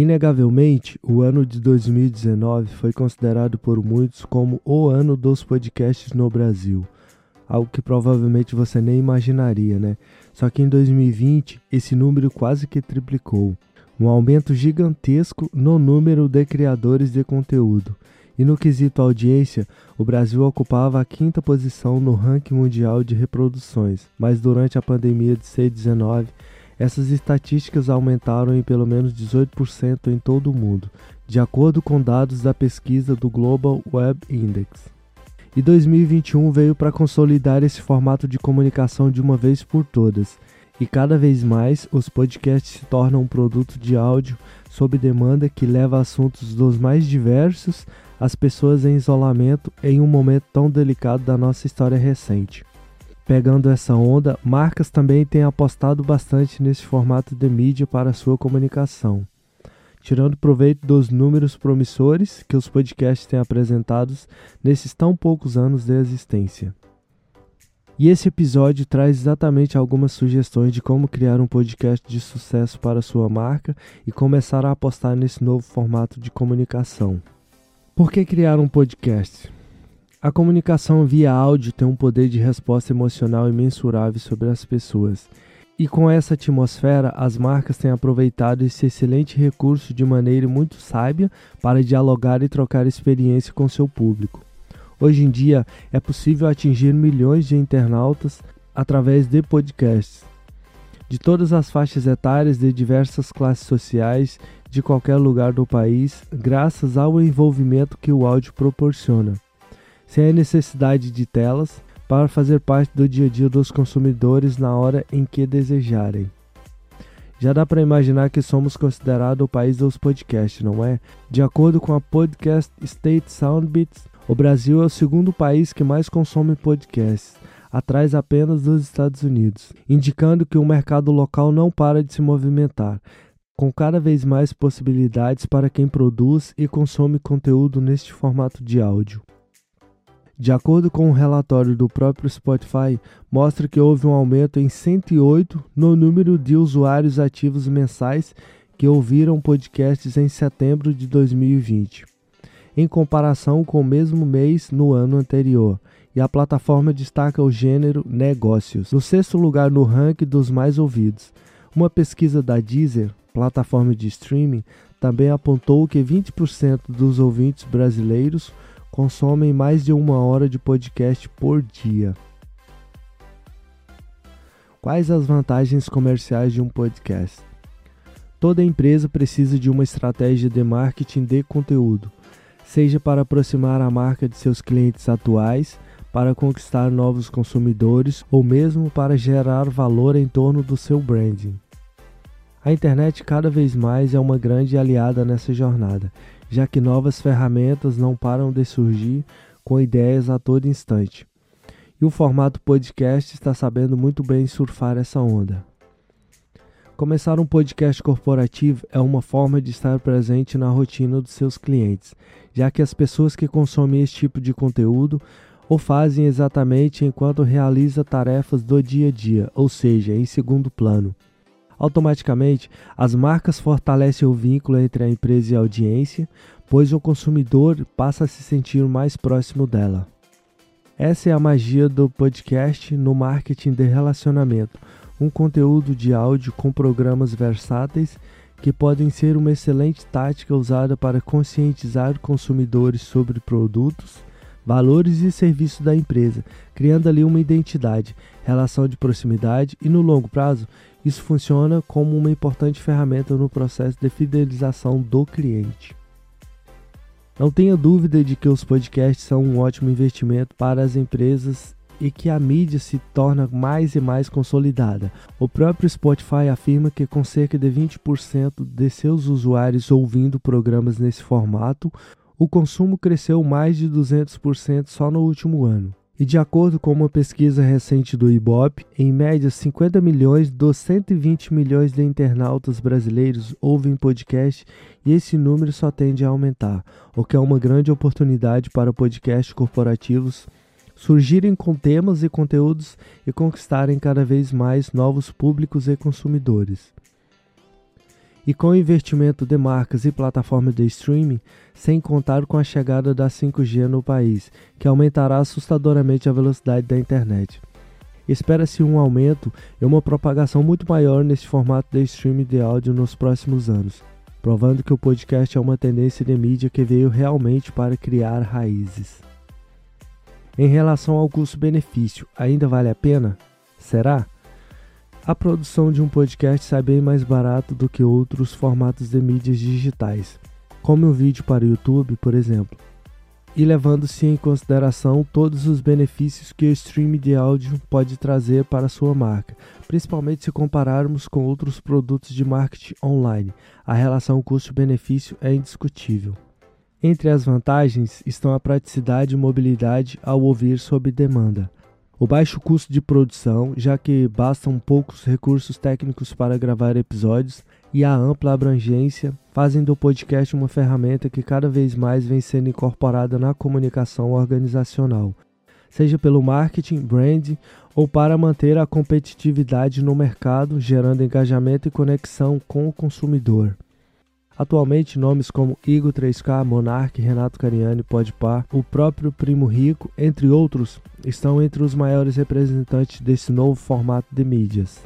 Inegavelmente, o ano de 2019 foi considerado por muitos como o ano dos podcasts no Brasil. Algo que provavelmente você nem imaginaria, né? Só que em 2020 esse número quase que triplicou. Um aumento gigantesco no número de criadores de conteúdo. E no quesito audiência, o Brasil ocupava a quinta posição no ranking mundial de reproduções, mas durante a pandemia de C-19, essas estatísticas aumentaram em pelo menos 18% em todo o mundo, de acordo com dados da pesquisa do Global Web Index. E 2021 veio para consolidar esse formato de comunicação de uma vez por todas. E cada vez mais os podcasts se tornam um produto de áudio sob demanda que leva assuntos dos mais diversos às pessoas em isolamento em um momento tão delicado da nossa história recente. Pegando essa onda, marcas também têm apostado bastante nesse formato de mídia para sua comunicação, tirando proveito dos números promissores que os podcasts têm apresentado nesses tão poucos anos de existência. E esse episódio traz exatamente algumas sugestões de como criar um podcast de sucesso para sua marca e começar a apostar nesse novo formato de comunicação. Por que criar um podcast? A comunicação via áudio tem um poder de resposta emocional imensurável sobre as pessoas. E com essa atmosfera, as marcas têm aproveitado esse excelente recurso de maneira muito sábia para dialogar e trocar experiência com seu público. Hoje em dia, é possível atingir milhões de internautas através de podcasts, de todas as faixas etárias, de diversas classes sociais, de qualquer lugar do país, graças ao envolvimento que o áudio proporciona sem a necessidade de telas, para fazer parte do dia a dia dos consumidores na hora em que desejarem. Já dá para imaginar que somos considerados o país dos podcasts, não é? De acordo com a Podcast State Soundbeats, o Brasil é o segundo país que mais consome podcasts, atrás apenas dos Estados Unidos, indicando que o mercado local não para de se movimentar, com cada vez mais possibilidades para quem produz e consome conteúdo neste formato de áudio. De acordo com um relatório do próprio Spotify, mostra que houve um aumento em 108 no número de usuários ativos mensais que ouviram podcasts em setembro de 2020, em comparação com o mesmo mês no ano anterior. E a plataforma destaca o gênero negócios, no sexto lugar no ranking dos mais ouvidos. Uma pesquisa da Deezer, plataforma de streaming, também apontou que 20% dos ouvintes brasileiros consomem mais de uma hora de podcast por dia. Quais as vantagens comerciais de um podcast? Toda empresa precisa de uma estratégia de marketing de conteúdo, seja para aproximar a marca de seus clientes atuais, para conquistar novos consumidores ou mesmo para gerar valor em torno do seu branding. A internet cada vez mais é uma grande aliada nessa jornada já que novas ferramentas não param de surgir com ideias a todo instante. E o formato podcast está sabendo muito bem surfar essa onda. Começar um podcast corporativo é uma forma de estar presente na rotina dos seus clientes, já que as pessoas que consomem esse tipo de conteúdo o fazem exatamente enquanto realiza tarefas do dia a dia, ou seja, em segundo plano. Automaticamente, as marcas fortalecem o vínculo entre a empresa e a audiência, pois o consumidor passa a se sentir mais próximo dela. Essa é a magia do podcast no marketing de relacionamento, um conteúdo de áudio com programas versáteis que podem ser uma excelente tática usada para conscientizar consumidores sobre produtos, valores e serviços da empresa, criando ali uma identidade, relação de proximidade e no longo prazo isso funciona como uma importante ferramenta no processo de fidelização do cliente. Não tenha dúvida de que os podcasts são um ótimo investimento para as empresas e que a mídia se torna mais e mais consolidada. O próprio Spotify afirma que, com cerca de 20% de seus usuários ouvindo programas nesse formato, o consumo cresceu mais de 200% só no último ano. E de acordo com uma pesquisa recente do Ibope, em média 50 milhões dos 120 milhões de internautas brasileiros ouvem podcast e esse número só tende a aumentar, o que é uma grande oportunidade para podcasts corporativos surgirem com temas e conteúdos e conquistarem cada vez mais novos públicos e consumidores. E com o investimento de marcas e plataformas de streaming, sem contar com a chegada da 5G no país, que aumentará assustadoramente a velocidade da internet. Espera-se um aumento e uma propagação muito maior nesse formato de streaming de áudio nos próximos anos, provando que o podcast é uma tendência de mídia que veio realmente para criar raízes. Em relação ao custo-benefício, ainda vale a pena? Será? A produção de um podcast sai bem mais barato do que outros formatos de mídias digitais, como um vídeo para o YouTube, por exemplo, e levando-se em consideração todos os benefícios que o streaming de áudio pode trazer para sua marca, principalmente se compararmos com outros produtos de marketing online. A relação custo-benefício é indiscutível. Entre as vantagens estão a praticidade e mobilidade ao ouvir sob demanda o baixo custo de produção, já que bastam poucos recursos técnicos para gravar episódios, e a ampla abrangência fazem do podcast uma ferramenta que cada vez mais vem sendo incorporada na comunicação organizacional, seja pelo marketing, brand ou para manter a competitividade no mercado, gerando engajamento e conexão com o consumidor. Atualmente, nomes como Igor 3K, Monark, Renato Cariani, Podpar, o próprio Primo Rico, entre outros, estão entre os maiores representantes desse novo formato de mídias.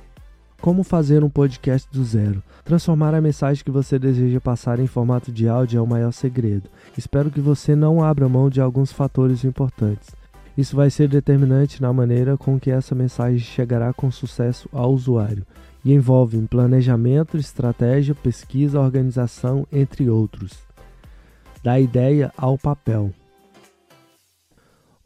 Como fazer um podcast do zero? Transformar a mensagem que você deseja passar em formato de áudio é o maior segredo. Espero que você não abra mão de alguns fatores importantes. Isso vai ser determinante na maneira com que essa mensagem chegará com sucesso ao usuário e envolvem planejamento, estratégia, pesquisa, organização, entre outros. Da ideia ao papel.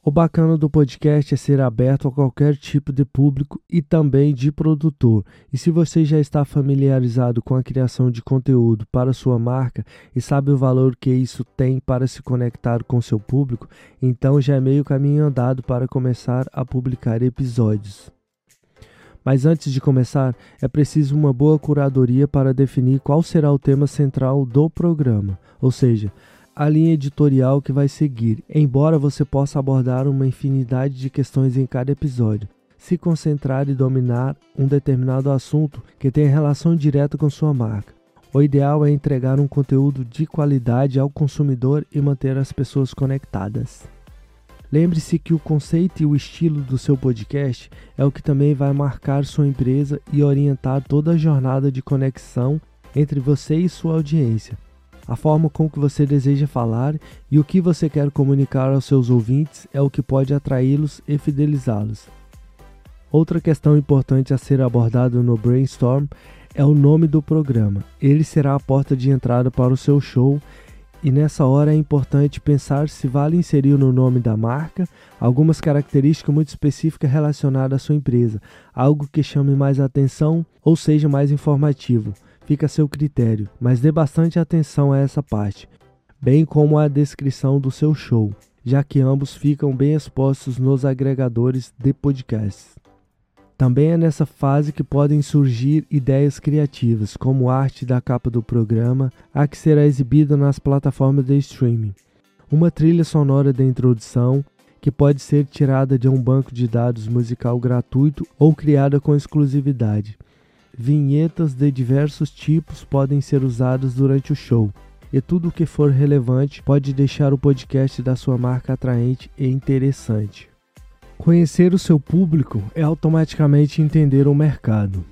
O bacana do podcast é ser aberto a qualquer tipo de público e também de produtor. E se você já está familiarizado com a criação de conteúdo para sua marca e sabe o valor que isso tem para se conectar com seu público, então já é meio caminho andado para começar a publicar episódios. Mas antes de começar, é preciso uma boa curadoria para definir qual será o tema central do programa, ou seja, a linha editorial que vai seguir, embora você possa abordar uma infinidade de questões em cada episódio. Se concentrar e dominar um determinado assunto que tenha relação direta com sua marca. O ideal é entregar um conteúdo de qualidade ao consumidor e manter as pessoas conectadas. Lembre-se que o conceito e o estilo do seu podcast é o que também vai marcar sua empresa e orientar toda a jornada de conexão entre você e sua audiência. A forma com que você deseja falar e o que você quer comunicar aos seus ouvintes é o que pode atraí-los e fidelizá-los. Outra questão importante a ser abordada no brainstorm é o nome do programa. Ele será a porta de entrada para o seu show e nessa hora é importante pensar se vale inserir no nome da marca algumas características muito específicas relacionadas à sua empresa, algo que chame mais atenção ou seja mais informativo. Fica a seu critério, mas dê bastante atenção a essa parte, bem como a descrição do seu show, já que ambos ficam bem expostos nos agregadores de podcasts. Também é nessa fase que podem surgir ideias criativas, como arte da capa do programa, a que será exibida nas plataformas de streaming. Uma trilha sonora de introdução, que pode ser tirada de um banco de dados musical gratuito ou criada com exclusividade. Vinhetas de diversos tipos podem ser usadas durante o show, e tudo o que for relevante pode deixar o podcast da sua marca atraente e interessante. Conhecer o seu público é automaticamente entender o mercado.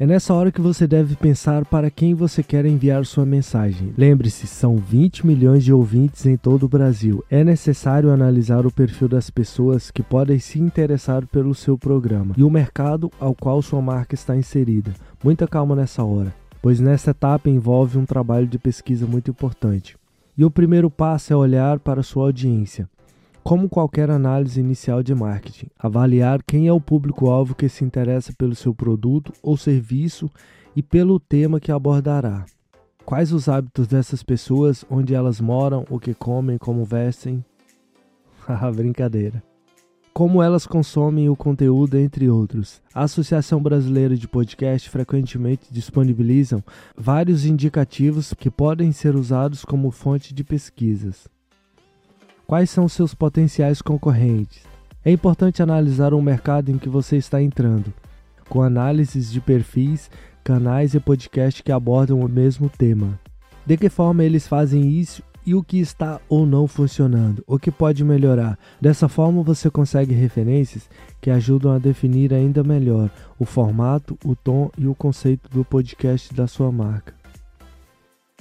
É nessa hora que você deve pensar para quem você quer enviar sua mensagem. Lembre-se, são 20 milhões de ouvintes em todo o Brasil. É necessário analisar o perfil das pessoas que podem se interessar pelo seu programa e o mercado ao qual sua marca está inserida. Muita calma nessa hora, pois nessa etapa envolve um trabalho de pesquisa muito importante. E o primeiro passo é olhar para sua audiência. Como qualquer análise inicial de marketing, avaliar quem é o público-alvo que se interessa pelo seu produto ou serviço e pelo tema que abordará. Quais os hábitos dessas pessoas, onde elas moram, o que comem, como vestem? Haha, brincadeira. Como elas consomem o conteúdo, entre outros. A Associação Brasileira de Podcast frequentemente disponibilizam vários indicativos que podem ser usados como fonte de pesquisas. Quais são seus potenciais concorrentes? É importante analisar o mercado em que você está entrando. Com análises de perfis, canais e podcasts que abordam o mesmo tema. De que forma eles fazem isso e o que está ou não funcionando, o que pode melhorar. Dessa forma, você consegue referências que ajudam a definir ainda melhor o formato, o tom e o conceito do podcast da sua marca.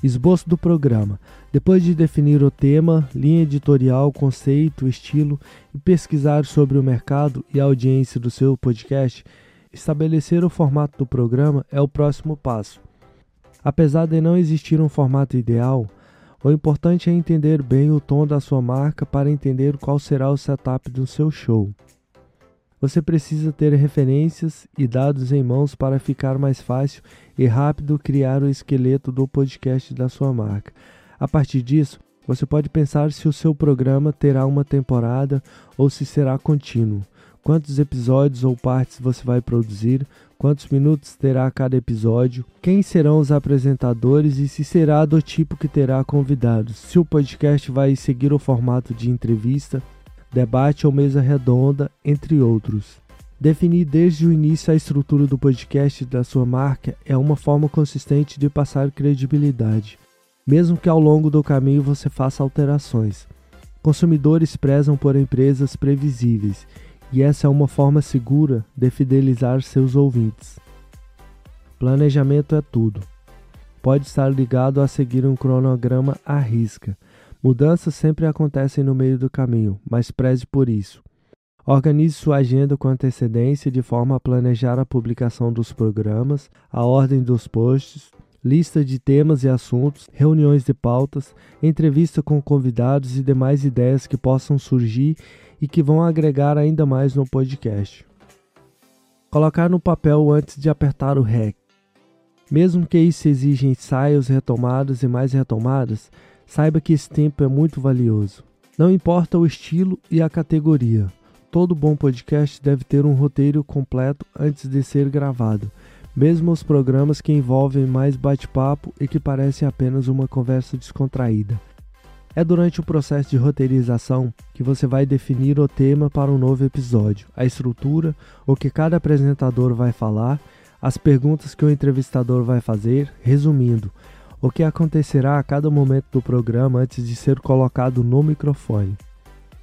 Esboço do programa. Depois de definir o tema, linha editorial, conceito, estilo e pesquisar sobre o mercado e a audiência do seu podcast, estabelecer o formato do programa é o próximo passo. Apesar de não existir um formato ideal, o importante é entender bem o tom da sua marca para entender qual será o setup do seu show. Você precisa ter referências e dados em mãos para ficar mais fácil e rápido criar o esqueleto do podcast da sua marca. A partir disso, você pode pensar se o seu programa terá uma temporada ou se será contínuo. Quantos episódios ou partes você vai produzir? Quantos minutos terá cada episódio? Quem serão os apresentadores e se será do tipo que terá convidados? Se o podcast vai seguir o formato de entrevista, debate ou mesa redonda, entre outros. Definir desde o início a estrutura do podcast da sua marca é uma forma consistente de passar credibilidade, mesmo que ao longo do caminho você faça alterações. Consumidores prezam por empresas previsíveis, e essa é uma forma segura de fidelizar seus ouvintes. Planejamento é tudo. Pode estar ligado a seguir um cronograma à risca Mudanças sempre acontecem no meio do caminho, mas preze por isso. Organize sua agenda com antecedência de forma a planejar a publicação dos programas, a ordem dos posts, lista de temas e assuntos, reuniões de pautas, entrevista com convidados e demais ideias que possam surgir e que vão agregar ainda mais no podcast. Colocar no papel antes de apertar o REC. Mesmo que isso exija ensaios, retomadas e mais retomadas, Saiba que esse tempo é muito valioso. Não importa o estilo e a categoria, todo bom podcast deve ter um roteiro completo antes de ser gravado, mesmo os programas que envolvem mais bate-papo e que parecem apenas uma conversa descontraída. É durante o processo de roteirização que você vai definir o tema para um novo episódio, a estrutura, o que cada apresentador vai falar, as perguntas que o entrevistador vai fazer, resumindo, o que acontecerá a cada momento do programa antes de ser colocado no microfone.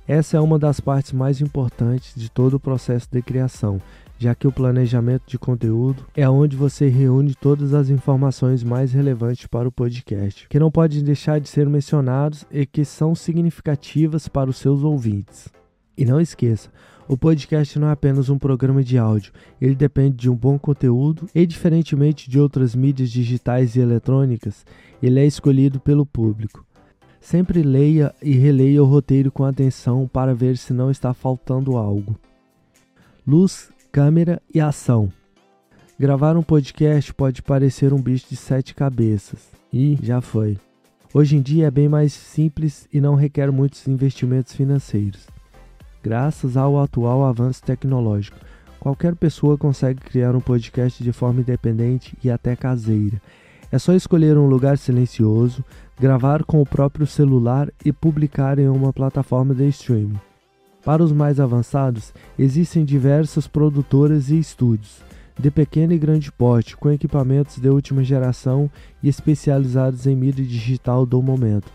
Essa é uma das partes mais importantes de todo o processo de criação, já que o planejamento de conteúdo é onde você reúne todas as informações mais relevantes para o podcast, que não podem deixar de ser mencionados e que são significativas para os seus ouvintes. E não esqueça, o podcast não é apenas um programa de áudio, ele depende de um bom conteúdo e, diferentemente de outras mídias digitais e eletrônicas, ele é escolhido pelo público. Sempre leia e releia o roteiro com atenção para ver se não está faltando algo. Luz, câmera e ação. Gravar um podcast pode parecer um bicho de sete cabeças, e já foi. Hoje em dia é bem mais simples e não requer muitos investimentos financeiros. Graças ao atual avanço tecnológico, qualquer pessoa consegue criar um podcast de forma independente e até caseira. É só escolher um lugar silencioso, gravar com o próprio celular e publicar em uma plataforma de streaming. Para os mais avançados, existem diversas produtoras e estúdios, de pequeno e grande porte, com equipamentos de última geração e especializados em mídia digital do momento.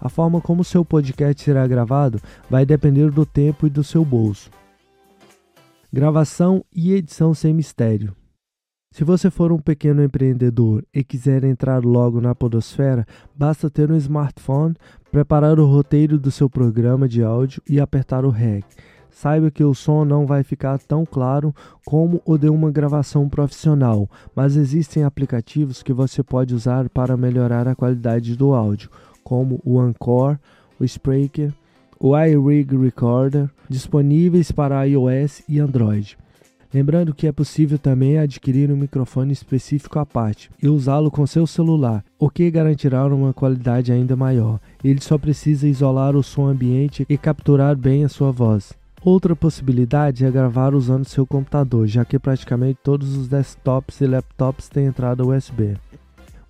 A forma como seu podcast será gravado vai depender do tempo e do seu bolso. Gravação e edição sem mistério. Se você for um pequeno empreendedor e quiser entrar logo na podosfera, basta ter um smartphone, preparar o roteiro do seu programa de áudio e apertar o REC. Saiba que o som não vai ficar tão claro como o de uma gravação profissional, mas existem aplicativos que você pode usar para melhorar a qualidade do áudio como o Anchor, o Spreaker, o iRig Recorder, disponíveis para iOS e Android. Lembrando que é possível também adquirir um microfone específico à parte e usá-lo com seu celular, o que garantirá uma qualidade ainda maior. Ele só precisa isolar o som ambiente e capturar bem a sua voz. Outra possibilidade é gravar usando seu computador, já que praticamente todos os desktops e laptops têm entrada USB.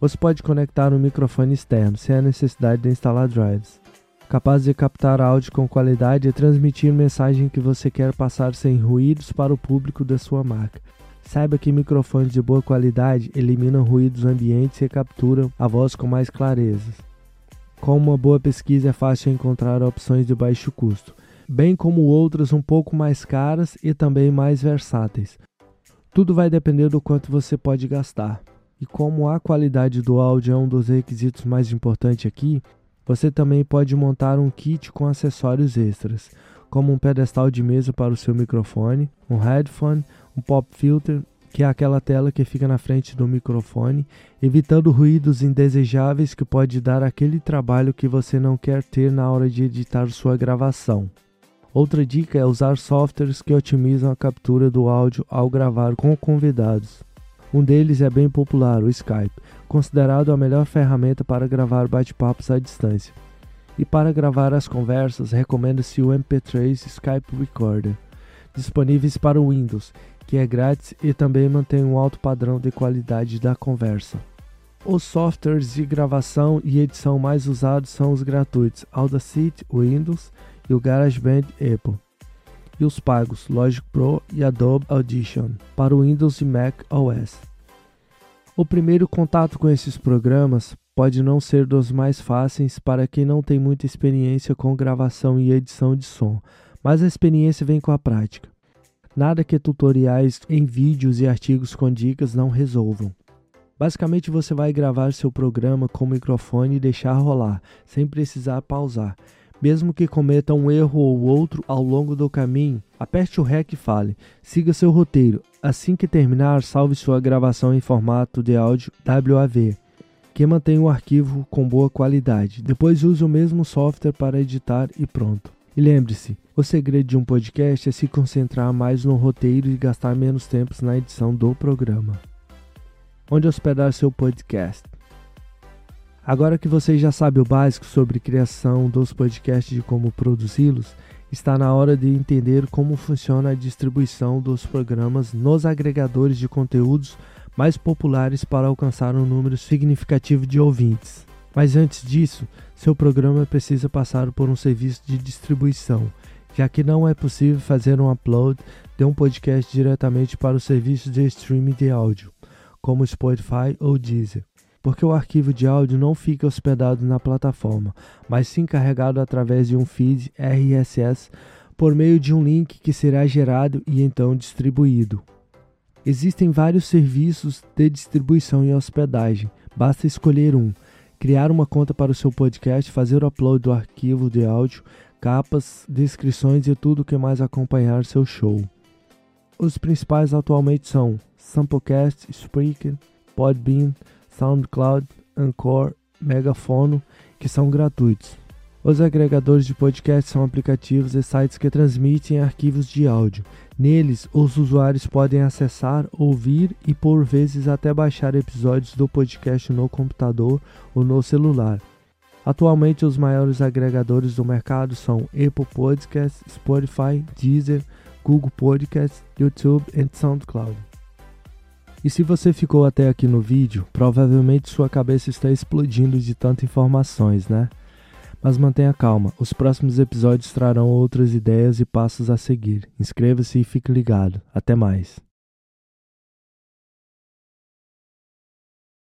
Você pode conectar um microfone externo, sem a necessidade de instalar drives, capaz de captar áudio com qualidade e transmitir mensagem que você quer passar sem ruídos para o público da sua marca. Saiba que microfones de boa qualidade eliminam ruídos ambientes e capturam a voz com mais clareza. Com uma boa pesquisa é fácil encontrar opções de baixo custo, bem como outras um pouco mais caras e também mais versáteis. Tudo vai depender do quanto você pode gastar. E como a qualidade do áudio é um dos requisitos mais importantes aqui, você também pode montar um kit com acessórios extras, como um pedestal de mesa para o seu microfone, um headphone, um pop filter, que é aquela tela que fica na frente do microfone, evitando ruídos indesejáveis que pode dar aquele trabalho que você não quer ter na hora de editar sua gravação. Outra dica é usar softwares que otimizam a captura do áudio ao gravar com convidados. Um deles é bem popular, o Skype, considerado a melhor ferramenta para gravar bate-papos à distância. E para gravar as conversas, recomenda-se o MP3 Skype Recorder, disponíveis para o Windows, que é grátis e também mantém um alto padrão de qualidade da conversa. Os softwares de gravação e edição mais usados são os gratuitos Audacity Windows e o GarageBand Apple, e os pagos Logic Pro e Adobe Audition para o Windows e Mac OS. O primeiro contato com esses programas pode não ser dos mais fáceis para quem não tem muita experiência com gravação e edição de som, mas a experiência vem com a prática. Nada que tutoriais em vídeos e artigos com dicas não resolvam. Basicamente, você vai gravar seu programa com o microfone e deixar rolar, sem precisar pausar. Mesmo que cometa um erro ou outro ao longo do caminho, aperte o REC e fale. Siga seu roteiro. Assim que terminar, salve sua gravação em formato de áudio WAV que mantém o arquivo com boa qualidade. Depois use o mesmo software para editar e pronto. E lembre-se, o segredo de um podcast é se concentrar mais no roteiro e gastar menos tempo na edição do programa. Onde hospedar seu podcast? Agora que você já sabe o básico sobre criação dos podcasts e como produzi-los, está na hora de entender como funciona a distribuição dos programas nos agregadores de conteúdos mais populares para alcançar um número significativo de ouvintes. Mas antes disso, seu programa precisa passar por um serviço de distribuição, já que não é possível fazer um upload de um podcast diretamente para o serviço de streaming de áudio, como Spotify ou Deezer, porque o arquivo de áudio não fica hospedado na plataforma, mas sim carregado através de um feed RSS por meio de um link que será gerado e então distribuído. Existem vários serviços de distribuição e hospedagem. Basta escolher um, criar uma conta para o seu podcast, fazer o upload do arquivo de áudio, capas, descrições e tudo que mais acompanhar seu show. Os principais atualmente são Samplecast, Spreaker, Podbean, SoundCloud, Anchor, Megafono, que são gratuitos. Os agregadores de podcast são aplicativos e sites que transmitem arquivos de áudio. Neles, os usuários podem acessar, ouvir e por vezes até baixar episódios do podcast no computador ou no celular. Atualmente, os maiores agregadores do mercado são Apple Podcasts, Spotify, Deezer, Google Podcasts, YouTube e SoundCloud. E se você ficou até aqui no vídeo, provavelmente sua cabeça está explodindo de tantas informações, né? Mas mantenha calma, os próximos episódios trarão outras ideias e passos a seguir. Inscreva-se e fique ligado. Até mais.